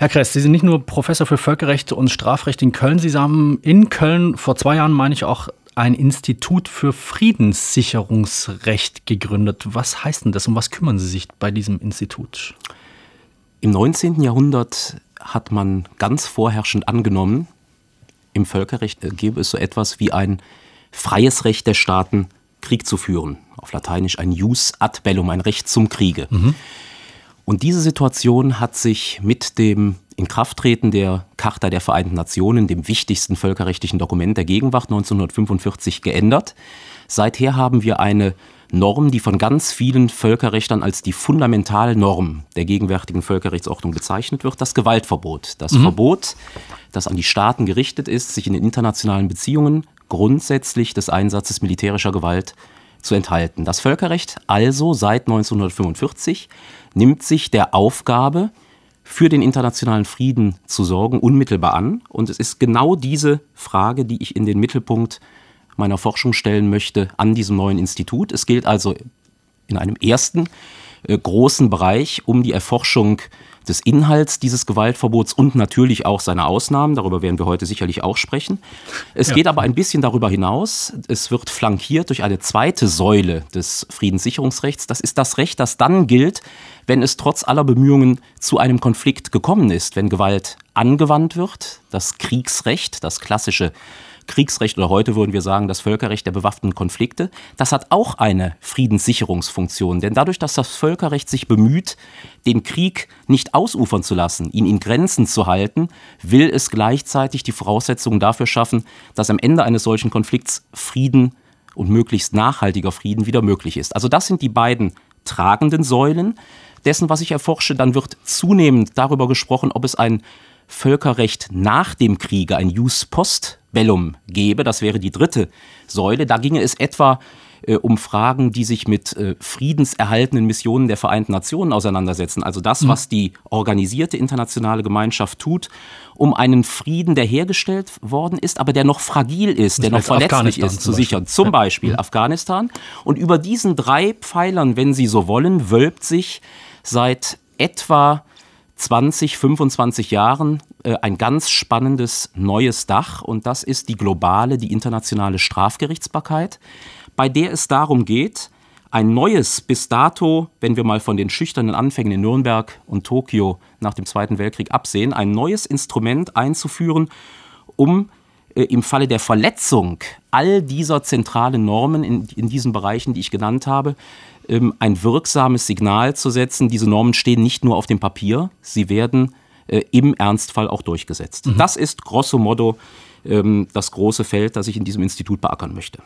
Herr Kress, Sie sind nicht nur Professor für Völkerrecht und Strafrecht in Köln, Sie haben in Köln vor zwei Jahren, meine ich, auch ein Institut für Friedenssicherungsrecht gegründet. Was heißt denn das? Um was kümmern Sie sich bei diesem Institut? Im 19. Jahrhundert hat man ganz vorherrschend angenommen, im Völkerrecht gäbe es so etwas wie ein freies Recht der Staaten, Krieg zu führen. Auf Lateinisch ein jus ad bellum, ein Recht zum Kriege. Mhm. Und diese Situation hat sich mit dem Inkrafttreten der Charta der Vereinten Nationen, dem wichtigsten völkerrechtlichen Dokument der Gegenwart 1945, geändert. Seither haben wir eine Norm, die von ganz vielen Völkerrechtern als die Fundamentalnorm der gegenwärtigen Völkerrechtsordnung bezeichnet wird, das Gewaltverbot. Das mhm. Verbot, das an die Staaten gerichtet ist, sich in den internationalen Beziehungen grundsätzlich des Einsatzes militärischer Gewalt zu enthalten. Das Völkerrecht also seit 1945 nimmt sich der Aufgabe, für den internationalen Frieden zu sorgen, unmittelbar an. Und es ist genau diese Frage, die ich in den Mittelpunkt meiner Forschung stellen möchte an diesem neuen Institut. Es geht also in einem ersten großen Bereich um die Erforschung des Inhalts dieses Gewaltverbots und natürlich auch seiner Ausnahmen. Darüber werden wir heute sicherlich auch sprechen. Es ja. geht aber ein bisschen darüber hinaus. Es wird flankiert durch eine zweite Säule des Friedenssicherungsrechts. Das ist das Recht, das dann gilt, wenn es trotz aller Bemühungen zu einem Konflikt gekommen ist, wenn Gewalt angewandt wird. Das Kriegsrecht, das klassische Kriegsrecht oder heute würden wir sagen das Völkerrecht der bewaffneten Konflikte, das hat auch eine Friedenssicherungsfunktion. Denn dadurch, dass das Völkerrecht sich bemüht, den Krieg nicht ausufern zu lassen, ihn in Grenzen zu halten, will es gleichzeitig die Voraussetzungen dafür schaffen, dass am Ende eines solchen Konflikts Frieden und möglichst nachhaltiger Frieden wieder möglich ist. Also das sind die beiden tragenden Säulen dessen, was ich erforsche. Dann wird zunehmend darüber gesprochen, ob es ein Völkerrecht nach dem Kriege, ein Jus post bellum gäbe. Das wäre die dritte Säule. Da ginge es etwa äh, um Fragen, die sich mit äh, friedenserhaltenden Missionen der Vereinten Nationen auseinandersetzen. Also das, mhm. was die organisierte internationale Gemeinschaft tut, um einen Frieden, der hergestellt worden ist, aber der noch fragil ist, der noch verletzlich ist, zu sichern. Zum Beispiel ja. Afghanistan. Und über diesen drei Pfeilern, wenn Sie so wollen, wölbt sich seit etwa 20, 25 Jahren äh, ein ganz spannendes neues Dach. Und das ist die globale, die internationale Strafgerichtsbarkeit, bei der es darum geht, ein neues, bis dato, wenn wir mal von den schüchternen Anfängen in Nürnberg und Tokio nach dem Zweiten Weltkrieg absehen, ein neues Instrument einzuführen, um im Falle der Verletzung all dieser zentralen Normen in, in diesen Bereichen, die ich genannt habe, ähm, ein wirksames Signal zu setzen. Diese Normen stehen nicht nur auf dem Papier, sie werden äh, im Ernstfall auch durchgesetzt. Mhm. Das ist grosso modo ähm, das große Feld, das ich in diesem Institut beackern möchte.